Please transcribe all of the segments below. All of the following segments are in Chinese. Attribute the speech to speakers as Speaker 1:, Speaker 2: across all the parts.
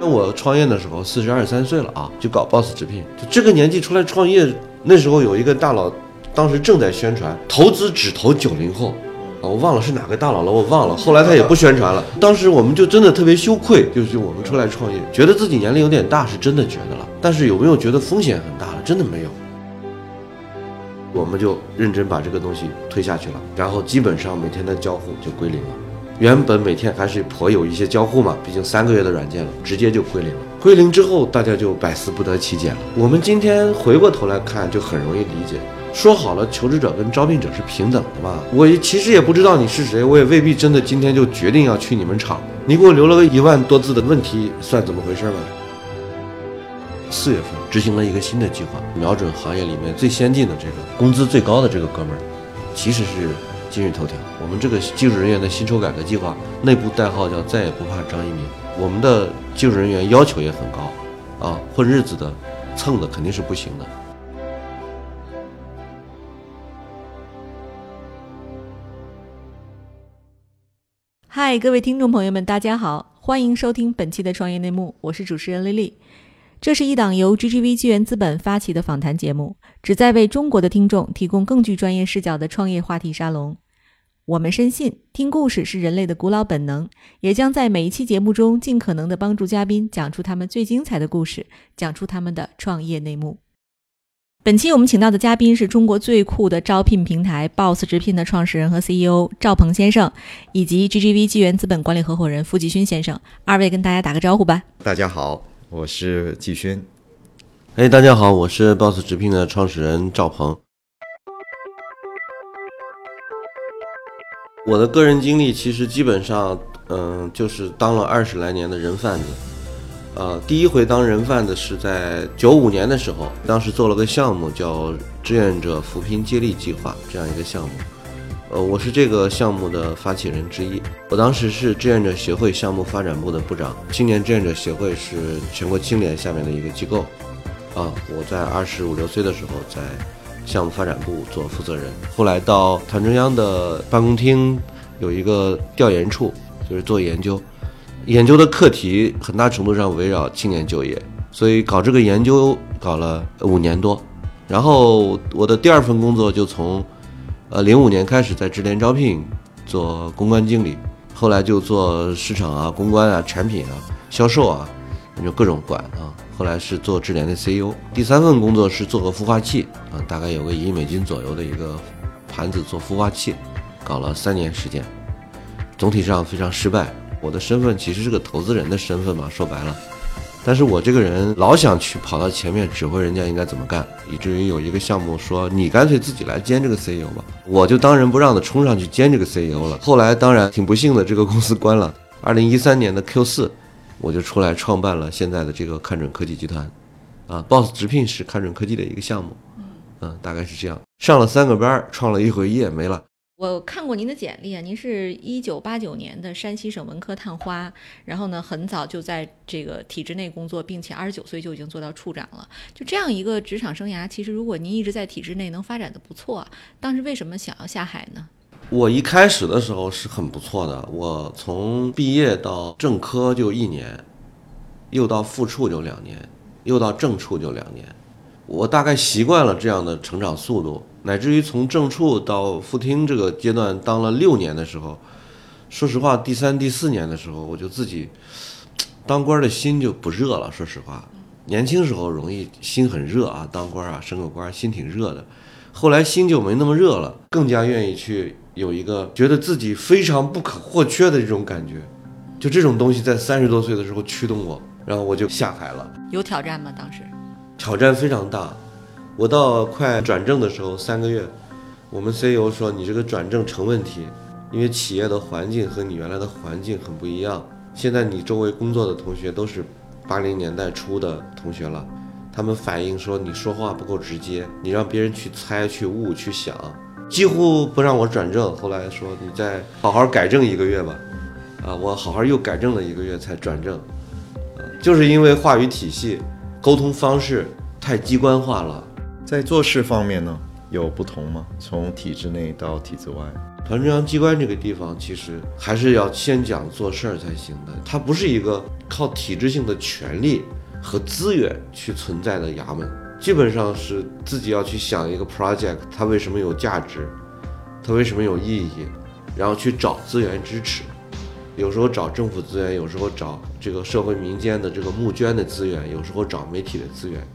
Speaker 1: 那我创业的时候四十二三岁了啊，就搞 Boss 直聘，这个年纪出来创业，那时候有一个大佬，当时正在宣传投资只投九零后。啊，我忘了是哪个大佬了，我忘了。后来他也不宣传了。当时我们就真的特别羞愧，就是我们出来创业，觉得自己年龄有点大，是真的觉得了。但是有没有觉得风险很大了？真的没有。我们就认真把这个东西推下去了，然后基本上每天的交互就归零了。原本每天还是颇有一些交互嘛，毕竟三个月的软件了，直接就归零了。归零之后，大家就百思不得其解了。我们今天回过头来看，就很容易理解。说好了，求职者跟招聘者是平等的嘛？我其实也不知道你是谁，我也未必真的今天就决定要去你们厂。你给我留了个一万多字的问题，算怎么回事吧？四月份执行了一个新的计划，瞄准行业里面最先进的这个工资最高的这个哥们儿，其实是今日头条。我们这个技术人员的薪酬改革计划，内部代号叫“再也不怕张一鸣”。我们的技术人员要求也很高，啊，混日子的、蹭的肯定是不行的。
Speaker 2: 嗨，各位听众朋友们，大家好，欢迎收听本期的创业内幕，我是主持人丽丽。这是一档由 GGV 纪元资本发起的访谈节目，旨在为中国的听众提供更具专业视角的创业话题沙龙。我们深信，听故事是人类的古老本能，也将在每一期节目中尽可能的帮助嘉宾讲出他们最精彩的故事，讲出他们的创业内幕。本期我们请到的嘉宾是中国最酷的招聘平台 Boss 直聘的创始人和 CEO 赵鹏先生，以及 GGV 纪元资本管理合伙人付继勋先生。二位跟大家打个招呼吧。
Speaker 3: 大家好，我是继勋。
Speaker 1: 哎，大家好，我是 Boss 直聘的创始人赵鹏。我的个人经历其实基本上，嗯，就是当了二十来年的人贩子。呃，第一回当人贩子是在九五年的时候，当时做了个项目叫志愿者扶贫接力计划这样一个项目，呃，我是这个项目的发起人之一。我当时是志愿者协会项目发展部的部长，青年志愿者协会是全国青联下面的一个机构。啊，我在二十五六岁的时候在项目发展部做负责人，后来到团中央的办公厅有一个调研处，就是做研究。研究的课题很大程度上围绕青年就业，所以搞这个研究搞了五年多。然后我的第二份工作就从，呃，零五年开始在智联招聘做公关经理，后来就做市场啊、公关啊、产品啊、销售啊，就各种管啊。后来是做智联的 CEO。第三份工作是做个孵化器啊，大概有个一亿美金左右的一个盘子做孵化器，搞了三年时间，总体上非常失败。我的身份其实是个投资人的身份嘛，说白了，但是我这个人老想去跑到前面指挥人家应该怎么干，以至于有一个项目说你干脆自己来兼这个 CEO 吧，我就当仁不让的冲上去兼这个 CEO 了。后来当然挺不幸的，这个公司关了。二零一三年的 Q 四，我就出来创办了现在的这个看准科技集团，啊，Boss 直聘是看准科技的一个项目，嗯，大概是这样。上了三个班，创了一回业没了。
Speaker 2: 我看过您的简历啊，您是一九八九年的山西省文科探花，然后呢，很早就在这个体制内工作，并且二十九岁就已经做到处长了。就这样一个职场生涯，其实如果您一直在体制内能发展的不错，当时为什么想要下海呢？
Speaker 1: 我一开始的时候是很不错的，我从毕业到正科就一年，又到副处就两年，又到正处就两年，我大概习惯了这样的成长速度。乃至于从正处到副厅这个阶段当了六年的时候，说实话，第三、第四年的时候，我就自己 当官的心就不热了。说实话，年轻时候容易心很热啊，当官啊，升个官心挺热的。后来心就没那么热了，更加愿意去有一个觉得自己非常不可或缺的这种感觉。就这种东西在三十多岁的时候驱动我，然后我就下海了。
Speaker 2: 有挑战吗？当时
Speaker 1: 挑战非常大。我到快转正的时候，三个月，我们 CEO 说你这个转正成问题，因为企业的环境和你原来的环境很不一样。现在你周围工作的同学都是八零年代初的同学了，他们反映说你说话不够直接，你让别人去猜、去悟、去想，几乎不让我转正。后来说你再好好改正一个月吧，啊，我好好又改正了一个月才转正，就是因为话语体系、沟通方式太机关化了。
Speaker 3: 在做事方面呢，有不同吗？从体制内到体制外，
Speaker 1: 团中央机关这个地方，其实还是要先讲做事儿才行的。它不是一个靠体制性的权利和资源去存在的衙门，基本上是自己要去想一个 project，它为什么有价值，它为什么有意义，然后去找资源支持。有时候找政府资源，有时候找这个社会民间的这个募捐的资源，有时候找媒体的资源，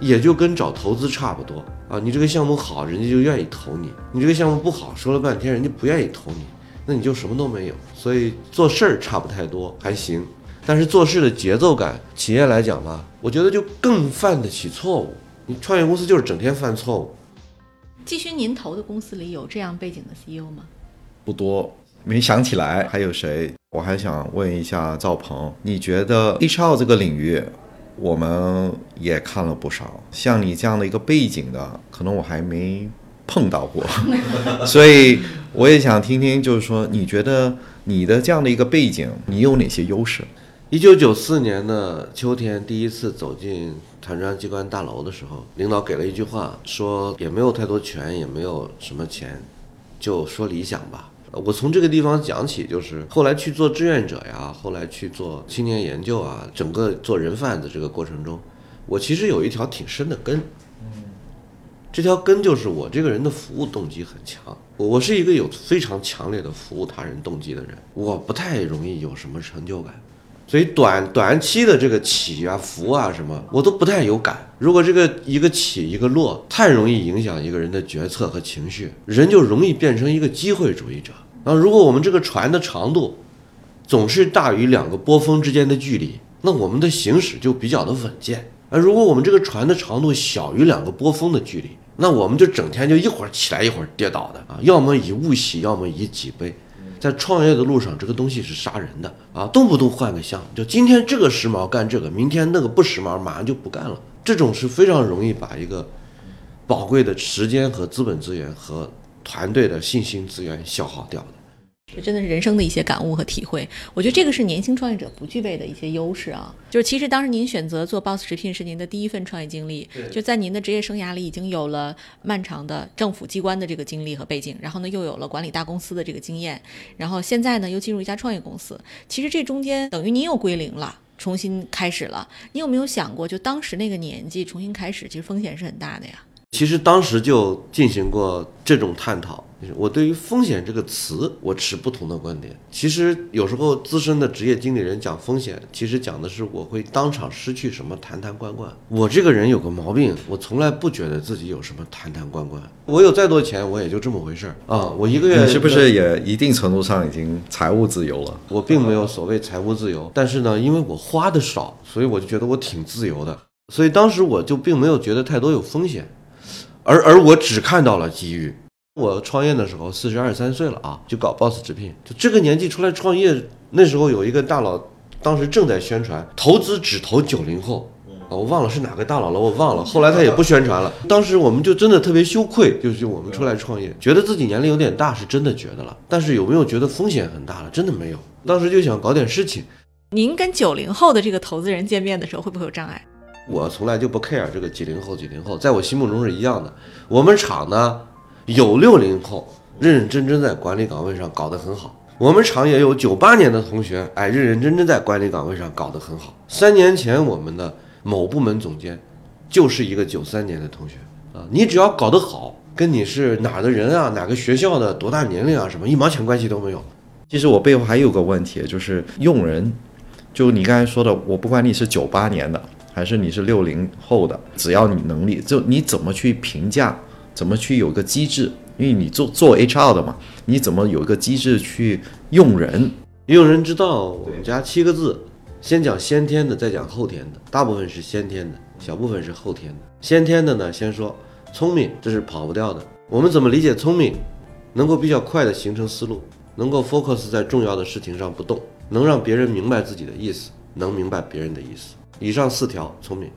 Speaker 1: 也就跟找投资差不多啊。你这个项目好，人家就愿意投你；你这个项目不好，说了半天人家不愿意投你，那你就什么都没有。所以做事儿差不太多，还行。但是做事的节奏感，企业来讲吧，我觉得就更犯得起错误。你创业公司就是整天犯错误。
Speaker 2: 季勋，您投的公司里有这样背景的 CEO 吗？
Speaker 3: 不多，没想起来还有谁。我还想问一下赵鹏，你觉得 HR 这个领域，我们也看了不少，像你这样的一个背景的，可能我还没碰到过，所以我也想听听，就是说你觉得你的这样的一个背景，你有哪些优势？
Speaker 1: 一九九四年的秋天，第一次走进团中央机关大楼的时候，领导给了一句话，说也没有太多权，也没有什么钱，就说理想吧。我从这个地方讲起，就是后来去做志愿者呀，后来去做青年研究啊，整个做人贩子这个过程中，我其实有一条挺深的根。这条根就是我这个人的服务动机很强，我我是一个有非常强烈的服务他人动机的人，我不太容易有什么成就感。所以短短期的这个起啊、伏啊什么，我都不太有感。如果这个一个起一个落，太容易影响一个人的决策和情绪，人就容易变成一个机会主义者。那如果我们这个船的长度总是大于两个波峰之间的距离，那我们的行驶就比较的稳健。而如果我们这个船的长度小于两个波峰的距离，那我们就整天就一会儿起来一会儿跌倒的啊，要么以物喜，要么以己悲。在创业的路上，这个东西是杀人的啊！动不动换个项，就今天这个时髦干这个，明天那个不时髦，马上就不干了。这种是非常容易把一个宝贵的时间和资本资源和团队的信心资源消耗掉的。
Speaker 2: 这真的是人生的一些感悟和体会。我觉得这个是年轻创业者不具备的一些优势啊。就是其实当时您选择做 Boss 直聘是您的第一份创业经历，就在您的职业生涯里已经有了漫长的政府机关的这个经历和背景，然后呢又有了管理大公司的这个经验，然后现在呢又进入一家创业公司。其实这中间等于您又归零了，重新开始了。你有没有想过，就当时那个年纪重新开始，其实风险是很大的呀？
Speaker 1: 其实当时就进行过这种探讨。我对于风险这个词，我持不同的观点。其实有时候资深的职业经理人讲风险，其实讲的是我会当场失去什么，坛坛罐罐。我这个人有个毛病，我从来不觉得自己有什么坛坛罐罐。我有再多钱，我也就这么回事儿啊。我一个月
Speaker 3: 是不是也一定程度上已经财务自由了？
Speaker 1: 我并没有所谓财务自由，但是呢，因为我花的少，所以我就觉得我挺自由的。所以当时我就并没有觉得太多有风险，而而我只看到了机遇。我创业的时候四十二三岁了啊，就搞 Boss 直聘，就这个年纪出来创业。那时候有一个大佬，当时正在宣传投资只投九零后，啊，我忘了是哪个大佬了，我忘了。后来他也不宣传了。当时我们就真的特别羞愧，就是我们出来创业，觉得自己年龄有点大，是真的觉得了。但是有没有觉得风险很大了？真的没有。当时就想搞点事情。
Speaker 2: 您跟九零后的这个投资人见面的时候，会不会有障碍？
Speaker 1: 我从来就不 care 这个几零后、几零后，在我心目中是一样的。我们厂呢？有六零后认认真真在管理岗位上搞得很好，我们厂也有九八年的同学，哎，认认真真在管理岗位上搞得很好。三年前我们的某部门总监就是一个九三年的同学啊，你只要搞得好，跟你是哪儿的人啊，哪个学校的，多大年龄啊，什么一毛钱关系都没有。
Speaker 3: 其实我背后还有个问题，就是用人，就你刚才说的，我不管你是九八年的还是你是六零后的，只要你能力，就你怎么去评价？怎么去有个机制？因为你做做 HR 的嘛，你怎么有一个机制去用人？
Speaker 1: 用人之道，我们家七个字，先讲先天的，再讲后天的。大部分是先天的，小部分是后天的。先天的呢，先说聪明，这是跑不掉的。我们怎么理解聪明？能够比较快的形成思路，能够 focus 在重要的事情上不动，能让别人明白自己的意思，能明白别人的意思。以上四条，聪明，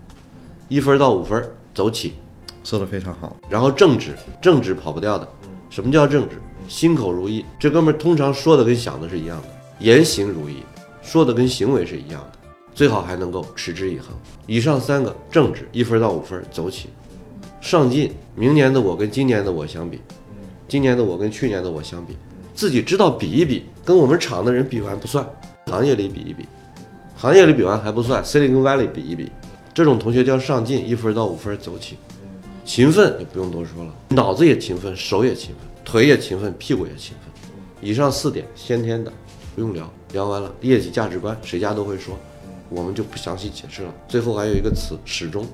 Speaker 1: 一分到五分，走起。
Speaker 3: 说的非常好，
Speaker 1: 然后正直，正直跑不掉的。什么叫正直？心口如一，这哥们儿通常说的跟想的是一样的，言行如一，说的跟行为是一样的，最好还能够持之以恒。以上三个正直，一分到五分，走起，上进。明年的我跟今年的我相比，今年的我跟去年的我相比，自己知道比一比，跟我们厂的人比完不算，行业里比一比，行业里比完还不算，Silicon Valley 比一比，这种同学叫上进，一分到五分走起，勤奋也不用多说了，脑子也勤奋，手也勤奋，腿也勤奋，屁股也勤奋，以上四点先天的，不用聊，聊完了业绩价值观谁家都会说，我们就不详细解释了。最后还有一个词始终，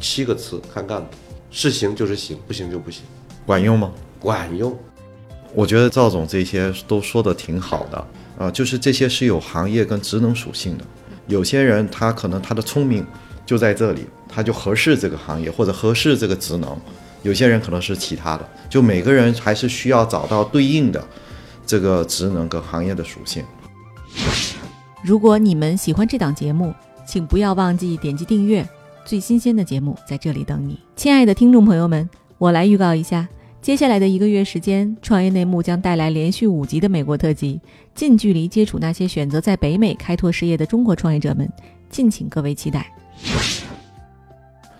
Speaker 1: 七个词看干部，是行就是行，不行就不行，
Speaker 3: 管用吗？
Speaker 1: 管用。
Speaker 3: 我觉得赵总这些都说的挺好的啊，就是这些是有行业跟职能属性的。有些人他可能他的聪明就在这里，他就合适这个行业或者合适这个职能；有些人可能是其他的，就每个人还是需要找到对应的这个职能跟行业的属性。
Speaker 2: 如果你们喜欢这档节目，请不要忘记点击订阅，最新鲜的节目在这里等你。亲爱的听众朋友们，我来预告一下。接下来的一个月时间，创业内幕将带来连续五集的美国特辑，近距离接触那些选择在北美开拓事业的中国创业者们，敬请各位期待。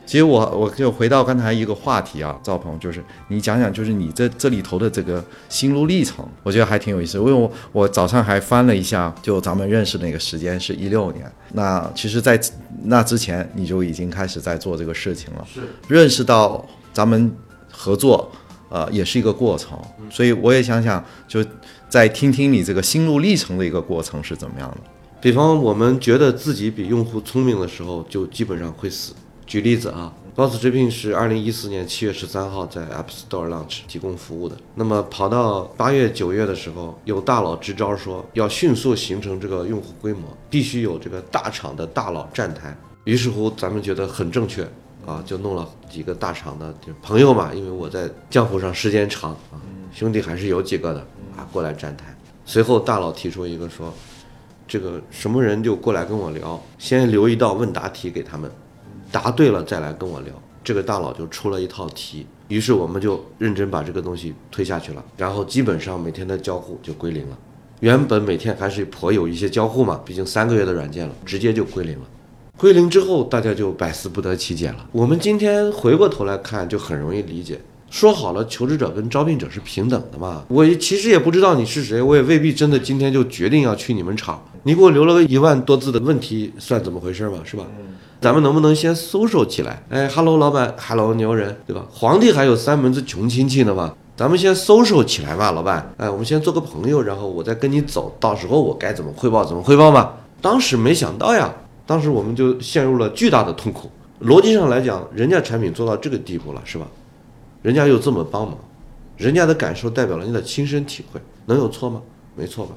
Speaker 3: 其实我我就回到刚才一个话题啊，赵鹏，就是你讲讲，就是你这这里头的这个心路历程，我觉得还挺有意思。因为我我早上还翻了一下，就咱们认识那个时间是一六年，那其实，在那之前你就已经开始在做这个事情了，
Speaker 1: 是
Speaker 3: 认识到咱们合作。呃，也是一个过程，所以我也想想，就再听听你这个心路历程的一个过程是怎么样的。
Speaker 1: 比方我们觉得自己比用户聪明的时候，就基本上会死。举例子啊，Boss 直聘是二零一四年七月十三号在 App Store launch 提供服务的。那么跑到八月九月的时候，有大佬支招说要迅速形成这个用户规模，必须有这个大厂的大佬站台。于是乎，咱们觉得很正确。啊，就弄了几个大厂的就朋友嘛，因为我在江湖上时间长啊，兄弟还是有几个的啊，过来站台。随后大佬提出一个说，这个什么人就过来跟我聊，先留一道问答题给他们，答对了再来跟我聊。这个大佬就出了一套题，于是我们就认真把这个东西推下去了，然后基本上每天的交互就归零了。原本每天还是颇有一些交互嘛，毕竟三个月的软件了，直接就归零了。归零之后，大家就百思不得其解了。我们今天回过头来看，就很容易理解。说好了，求职者跟招聘者是平等的嘛？我其实也不知道你是谁，我也未必真的今天就决定要去你们厂。你给我留了个一万多字的问题，算怎么回事嘛？是吧？咱们能不能先搜索起来？哎，Hello，老板，Hello，牛人，对吧？皇帝还有三门子穷亲戚呢嘛？咱们先搜索起来嘛，老板。哎，我们先做个朋友，然后我再跟你走，到时候我该怎么汇报怎么汇报嘛？当时没想到呀。当时我们就陷入了巨大的痛苦。逻辑上来讲，人家产品做到这个地步了，是吧？人家又这么帮忙，人家的感受代表了你的亲身体会，能有错吗？没错吧？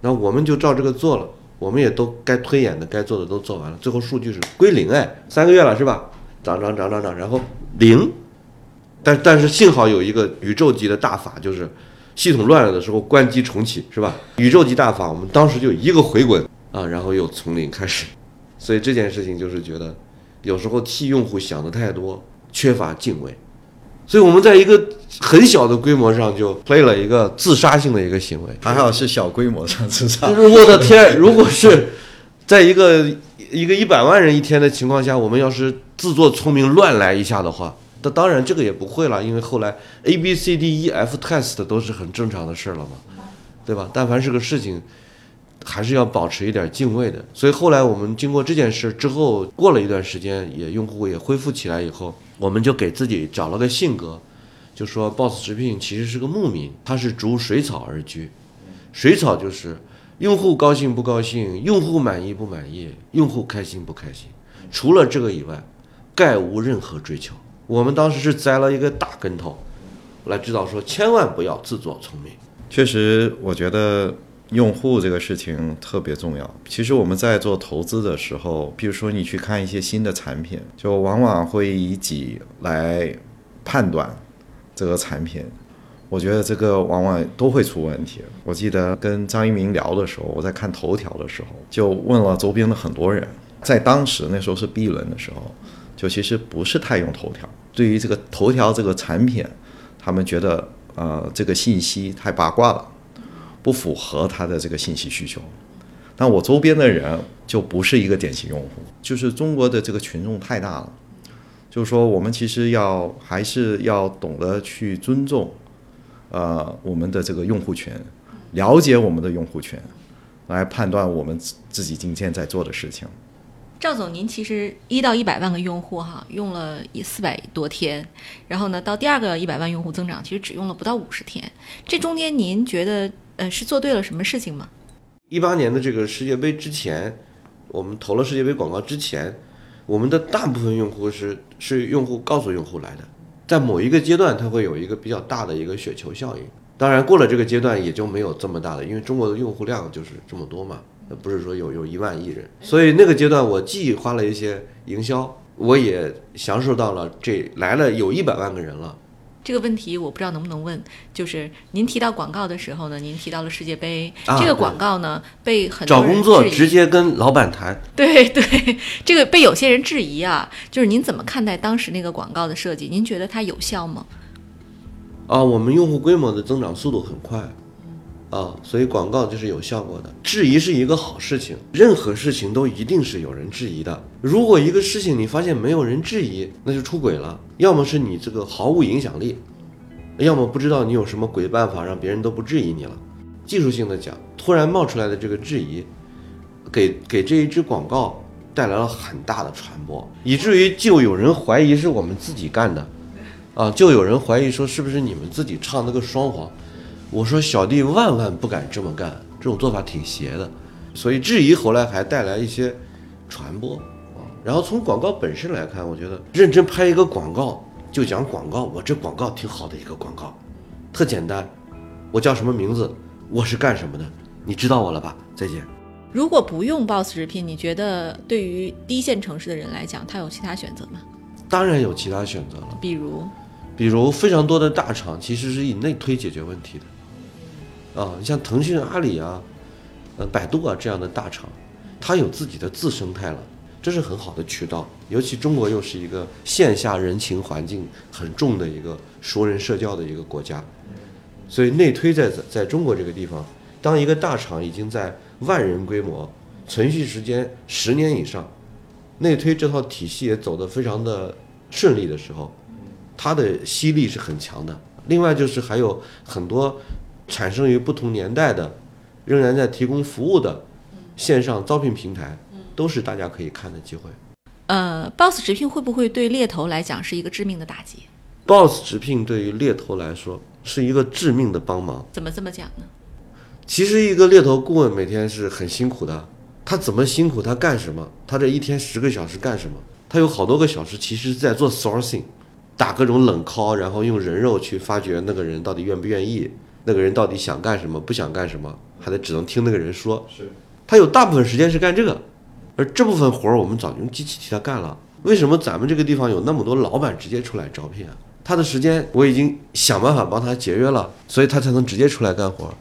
Speaker 1: 那我们就照这个做了，我们也都该推演的、该做的都做完了，最后数据是归零，哎，三个月了，是吧？涨涨涨涨涨，然后零。但但是幸好有一个宇宙级的大法，就是系统乱了的时候关机重启，是吧？宇宙级大法，我们当时就一个回滚啊，然后又从零开始。所以这件事情就是觉得，有时候替用户想的太多，缺乏敬畏。所以我们在一个很小的规模上就 play 了一个自杀性的一个行为，
Speaker 3: 还好是小规模上自杀。
Speaker 1: 就是我的天，如果是在一个一个一百万人一天的情况下，我们要是自作聪明乱来一下的话，那当然这个也不会了，因为后来 A B C D E F test 都是很正常的事了嘛，对吧？但凡是个事情。还是要保持一点敬畏的，所以后来我们经过这件事之后，过了一段时间，也用户也恢复起来以后，我们就给自己找了个性格，就说 Boss 直聘其实是个牧民，他是逐水草而居，水草就是用户高兴不高兴，用户满意不满意，用户开心不开心，除了这个以外，概无任何追求。我们当时是栽了一个大跟头，来指导说千万不要自作聪明。
Speaker 3: 确实，我觉得。用户这个事情特别重要。其实我们在做投资的时候，比如说你去看一些新的产品，就往往会以己来判断这个产品。我觉得这个往往都会出问题。我记得跟张一鸣聊的时候，我在看头条的时候，就问了周边的很多人，在当时那时候是 B 轮的时候，就其实不是太用头条。对于这个头条这个产品，他们觉得呃这个信息太八卦了。不符合他的这个信息需求，但我周边的人就不是一个典型用户，就是中国的这个群众太大了，就是说我们其实要还是要懂得去尊重，呃，我们的这个用户群，了解我们的用户群，来判断我们自己今天在做的事情。
Speaker 2: 赵总，您其实一到一百万个用户哈，用了一四百多天，然后呢，到第二个一百万用户增长，其实只用了不到五十天。这中间您觉得呃是做对了什么事情吗？
Speaker 1: 一八年的这个世界杯之前，我们投了世界杯广告之前，我们的大部分用户是是用户告诉用户来的，在某一个阶段，它会有一个比较大的一个雪球效应。当然，过了这个阶段也就没有这么大的，因为中国的用户量就是这么多嘛。不是说有有一万亿人，所以那个阶段我既花了一些营销，我也享受到了这来了有一百万个人了。
Speaker 2: 这个问题我不知道能不能问，就是您提到广告的时候呢，您提到了世界杯，
Speaker 1: 啊
Speaker 2: 这个广告呢被很多
Speaker 1: 找工作直接跟老板谈，
Speaker 2: 对对，这个被有些人质疑啊，就是您怎么看待当时那个广告的设计？您觉得它有效吗？
Speaker 1: 啊，我们用户规模的增长速度很快，啊，所以广告就是有效果的。质疑是一个好事情，任何事情都一定是有人质疑的。如果一个事情你发现没有人质疑，那就出轨了，要么是你这个毫无影响力，要么不知道你有什么鬼办法让别人都不质疑你了。技术性的讲，突然冒出来的这个质疑，给给这一支广告带来了很大的传播，以至于就有人怀疑是我们自己干的。啊，就有人怀疑说是不是你们自己唱那个双簧？我说小弟万万不敢这么干，这种做法挺邪的。所以质疑后来还带来一些传播啊。然后从广告本身来看，我觉得认真拍一个广告就讲广告，我这广告挺好的一个广告，特简单。我叫什么名字？我是干什么的？你知道我了吧？再见。
Speaker 2: 如果不用 BOSS 直聘，你觉得对于第一线城市的人来讲，他有其他选择吗？
Speaker 1: 当然有其他选择了。
Speaker 2: 比如，
Speaker 1: 比如非常多的大厂其实是以内推解决问题的，啊，像腾讯、阿里啊，呃，百度啊这样的大厂，它有自己的自生态了，这是很好的渠道。尤其中国又是一个线下人情环境很重的一个熟人社交的一个国家，所以内推在在中国这个地方，当一个大厂已经在万人规模，存续时间十年以上，内推这套体系也走得非常的顺利的时候。它的吸力是很强的。另外就是还有很多产生于不同年代的，仍然在提供服务的线上招聘平台，都是大家可以看的机会。
Speaker 2: 呃，BOSS 直聘会不会对猎头来讲是一个致命的打击
Speaker 1: ？Boss 直聘对于猎头来说是一个致命的帮忙。
Speaker 2: 怎么这么讲呢？
Speaker 1: 其实一个猎头顾问每天是很辛苦的，他怎么辛苦他干什么？他这一天十个小时干什么？他有好多个小时其实是在做 sourcing。打各种冷 call，然后用人肉去发掘那个人到底愿不愿意，那个人到底想干什么，不想干什么，还得只能听那个人说。
Speaker 3: 是，
Speaker 1: 他有大部分时间是干这个，而这部分活儿我们早就用机器替他干了。为什么咱们这个地方有那么多老板直接出来招聘啊？他的时间我已经想办法帮他节约了，所以他才能直接出来干活儿。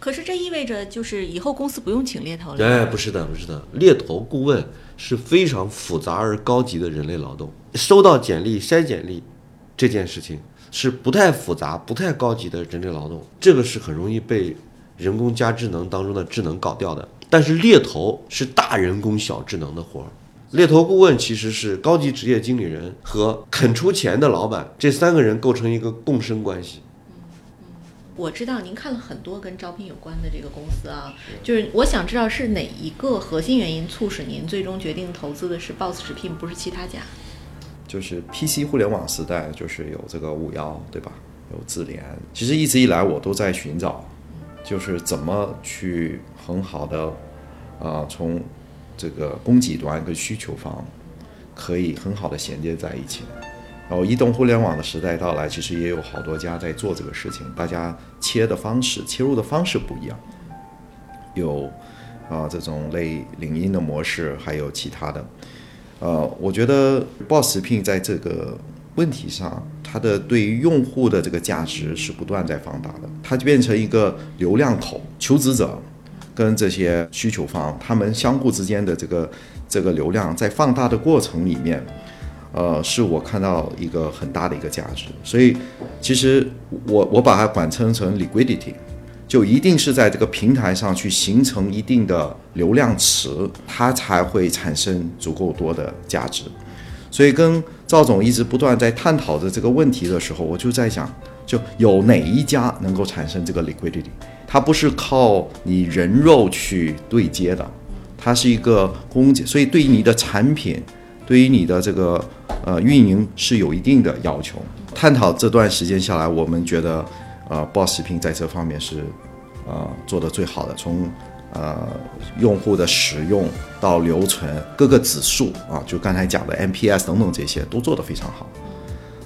Speaker 2: 可是这意味着就是以后公司不用请猎头了。
Speaker 1: 哎，不是的，不是的，猎头顾问是非常复杂而高级的人类劳动。收到简历、筛简历这件事情是不太复杂、不太高级的人类劳动，这个是很容易被人工加智能当中的智能搞掉的。但是猎头是大人工小智能的活儿，猎头顾问其实是高级职业经理人和肯出钱的老板这三个人构成一个共生关系。
Speaker 2: 我知道您看了很多跟招聘有关的这个公司啊，就是我想知道是哪一个核心原因促使您最终决定投资的是 BOSS 直聘，不是其他家？
Speaker 3: 就是 PC 互联网时代，就是有这个五幺，对吧？有智联。其实一直以来我都在寻找，就是怎么去很好的啊、从这个供给端跟需求方可以很好的衔接在一起。然后移动互联网的时代到来，其实也有好多家在做这个事情，大家切的方式、切入的方式不一样，有啊、这种类领英的模式，还有其他的。呃，我觉得 Boss 直聘在这个问题上，它的对于用户的这个价值是不断在放大的，它就变成一个流量口，求职者跟这些需求方，他们相互之间的这个这个流量在放大的过程里面，呃，是我看到一个很大的一个价值。所以，其实我我把它管称成 liquidity。就一定是在这个平台上去形成一定的流量池，它才会产生足够多的价值。所以跟赵总一直不断在探讨着这个问题的时候，我就在想，就有哪一家能够产生这个 liquidity？它不是靠你人肉去对接的，它是一个公，所以对于你的产品，对于你的这个呃运营是有一定的要求。探讨这段时间下来，我们觉得呃，BOSS 直聘在这方面是呃做的最好的，从呃用户的使用到留存各个指数啊，就刚才讲的 NPS 等等这些都做得非常好。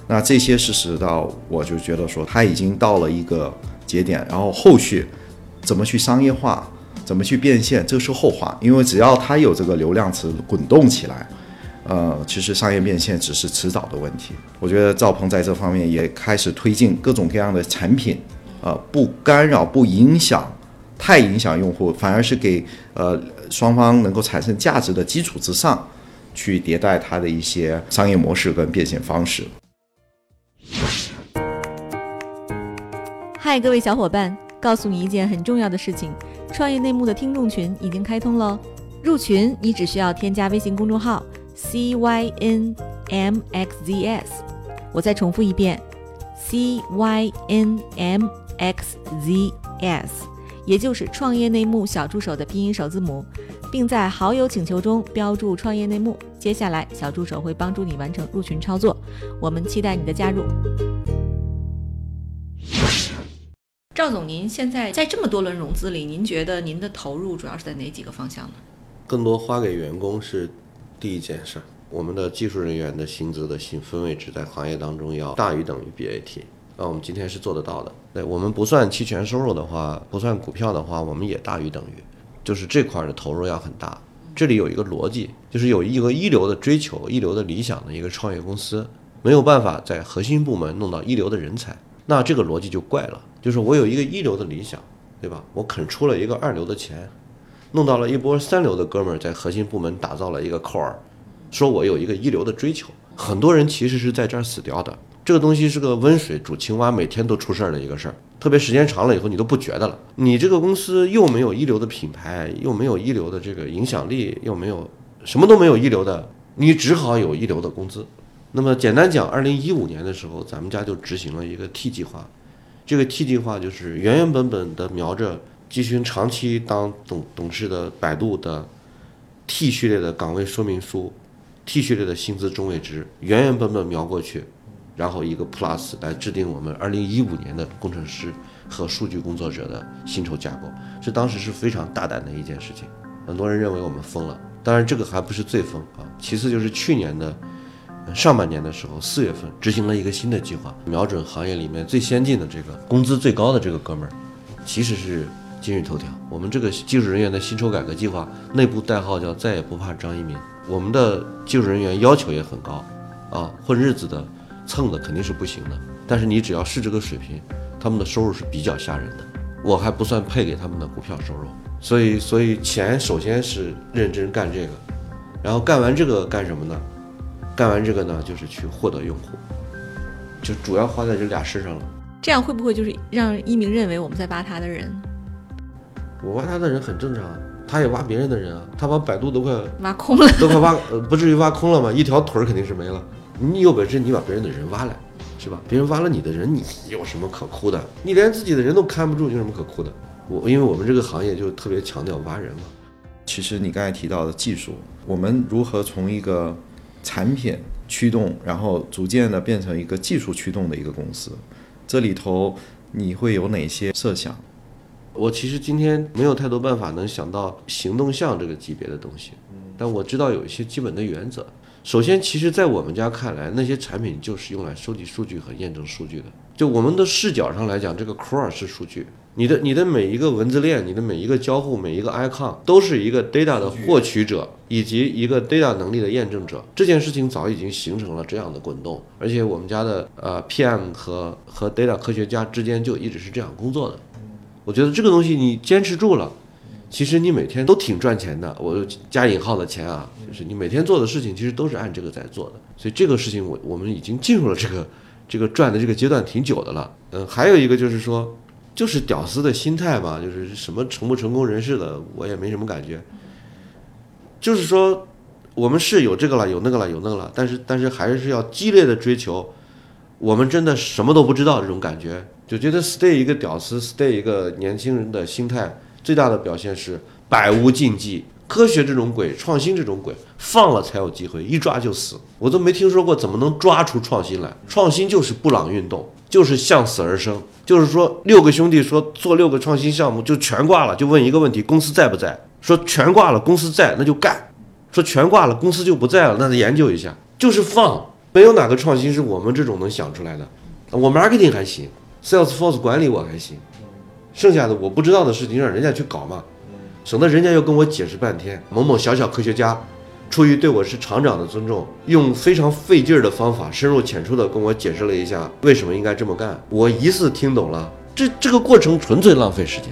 Speaker 3: 那这些事实到我就觉得说它已经到了一个节点，然后后续怎么去商业化，怎么去变现，这是后话。因为只要它有这个流量池滚动起来，呃，其实商业变现只是迟早的问题。我觉得赵鹏在这方面也开始推进各种各样的产品，呃，不干扰、不影响、太影响用户，反而是给呃双方能够产生价值的基础之上，去迭代它的一些商业模式跟变现方式。
Speaker 2: 嗨，各位小伙伴，告诉你一件很重要的事情：创业内幕的听众群已经开通喽！入群你只需要添加微信公众号 c y n m x z s，我再重复一遍 c y n m x z s，也就是创业内幕小助手的拼音首字母，并在好友请求中标注“创业内幕”。接下来，小助手会帮助你完成入群操作。我们期待你的加入。赵总，您现在在这么多轮融资里，您觉得您的投入主要是在哪几个方向呢？
Speaker 1: 更多花给员工是第一件事。我们的技术人员的薪资的薪分位值在行业当中要大于等于 BAT，那我们今天是做得到的。对我们不算期权收入的话，不算股票的话，我们也大于等于，就是这块的投入要很大。这里有一个逻辑，就是有一个一流的追求、一流的理想的一个创业公司，没有办法在核心部门弄到一流的人才，那这个逻辑就怪了。就是我有一个一流的理想，对吧？我肯出了一个二流的钱，弄到了一波三流的哥们儿在核心部门打造了一个 core，说我有一个一流的追求。很多人其实是在这儿死掉的。这个东西是个温水煮青蛙，每天都出事儿的一个事儿。特别时间长了以后，你都不觉得了。你这个公司又没有一流的品牌，又没有一流的这个影响力，又没有什么都没有一流的，你只好有一流的工资。那么简单讲，二零一五年的时候，咱们家就执行了一个 T 计划。这个 T 计划就是原原本本的瞄着季勋长期当董董事的百度的 T 序列的岗位说明书，T 序列的薪资中位值原原本本瞄过去，然后一个 Plus 来制定我们二零一五年的工程师和数据工作者的薪酬架构，这当时是非常大胆的一件事情，很多人认为我们疯了，当然这个还不是最疯啊，其次就是去年的。上半年的时候，四月份执行了一个新的计划，瞄准行业里面最先进的这个工资最高的这个哥们儿，其实是今日头条。我们这个技术人员的薪酬改革计划，内部代号叫“再也不怕张一鸣”。我们的技术人员要求也很高，啊，混日子的、蹭的肯定是不行的。但是你只要是这个水平，他们的收入是比较吓人的。我还不算配给他们的股票收入，所以，所以钱首先是认真干这个，然后干完这个干什么呢？干完这个呢，就是去获得用户，就主要花在这俩事上了。
Speaker 2: 这样会不会就是让一鸣认为我们在挖他的人？
Speaker 1: 我挖他的人很正常，他也挖别人的人啊。他把百度都快
Speaker 2: 挖空了，
Speaker 1: 都快挖呃不至于挖空了吗，一条腿肯定是没了。你有本事你把别人的人挖来，是吧？别人挖了你的人，你有什么可哭的？你连自己的人都看不住，有什么可哭的？我因为我们这个行业就特别强调挖人嘛。
Speaker 3: 其实你刚才提到的技术，我们如何从一个产品驱动，然后逐渐的变成一个技术驱动的一个公司，这里头你会有哪些设想？
Speaker 1: 我其实今天没有太多办法能想到行动项这个级别的东西，但我知道有一些基本的原则。首先，其实，在我们家看来，那些产品就是用来收集数据和验证数据的。就我们的视角上来讲，这个 core 是数据。你的你的每一个文字链，你的每一个交互，每一个 icon 都是一个 data 的获取者，以及一个 data 能力的验证者。这件事情早已经形成了这样的滚动，而且我们家的呃 PM 和和 data 科学家之间就一直是这样工作的。我觉得这个东西你坚持住了，其实你每天都挺赚钱的。我加引号的钱啊，就是你每天做的事情其实都是按这个在做的。所以这个事情我我们已经进入了这个这个赚的这个阶段挺久的了。嗯，还有一个就是说。就是屌丝的心态嘛，就是什么成不成功人士的，我也没什么感觉。就是说，我们是有这个了，有那个了，有那个了，但是但是还是要激烈的追求，我们真的什么都不知道这种感觉，就觉得 stay 一个屌丝，stay 一个年轻人的心态，最大的表现是百无禁忌。科学这种鬼，创新这种鬼，放了才有机会，一抓就死。我都没听说过怎么能抓出创新来。创新就是布朗运动，就是向死而生。就是说，六个兄弟说做六个创新项目就全挂了，就问一个问题：公司在不在？说全挂了，公司在，那就干；说全挂了，公司就不在了，那再研究一下。就是放，没有哪个创新是我们这种能想出来的。我 marketing 还行，Salesforce 管理我还行，剩下的我不知道的事情让人家去搞嘛。省得人家又跟我解释半天。某某小小科学家，出于对我是厂长的尊重，用非常费劲儿的方法，深入浅出的跟我解释了一下为什么应该这么干。我疑似听懂了，这这个过程纯粹浪费时间。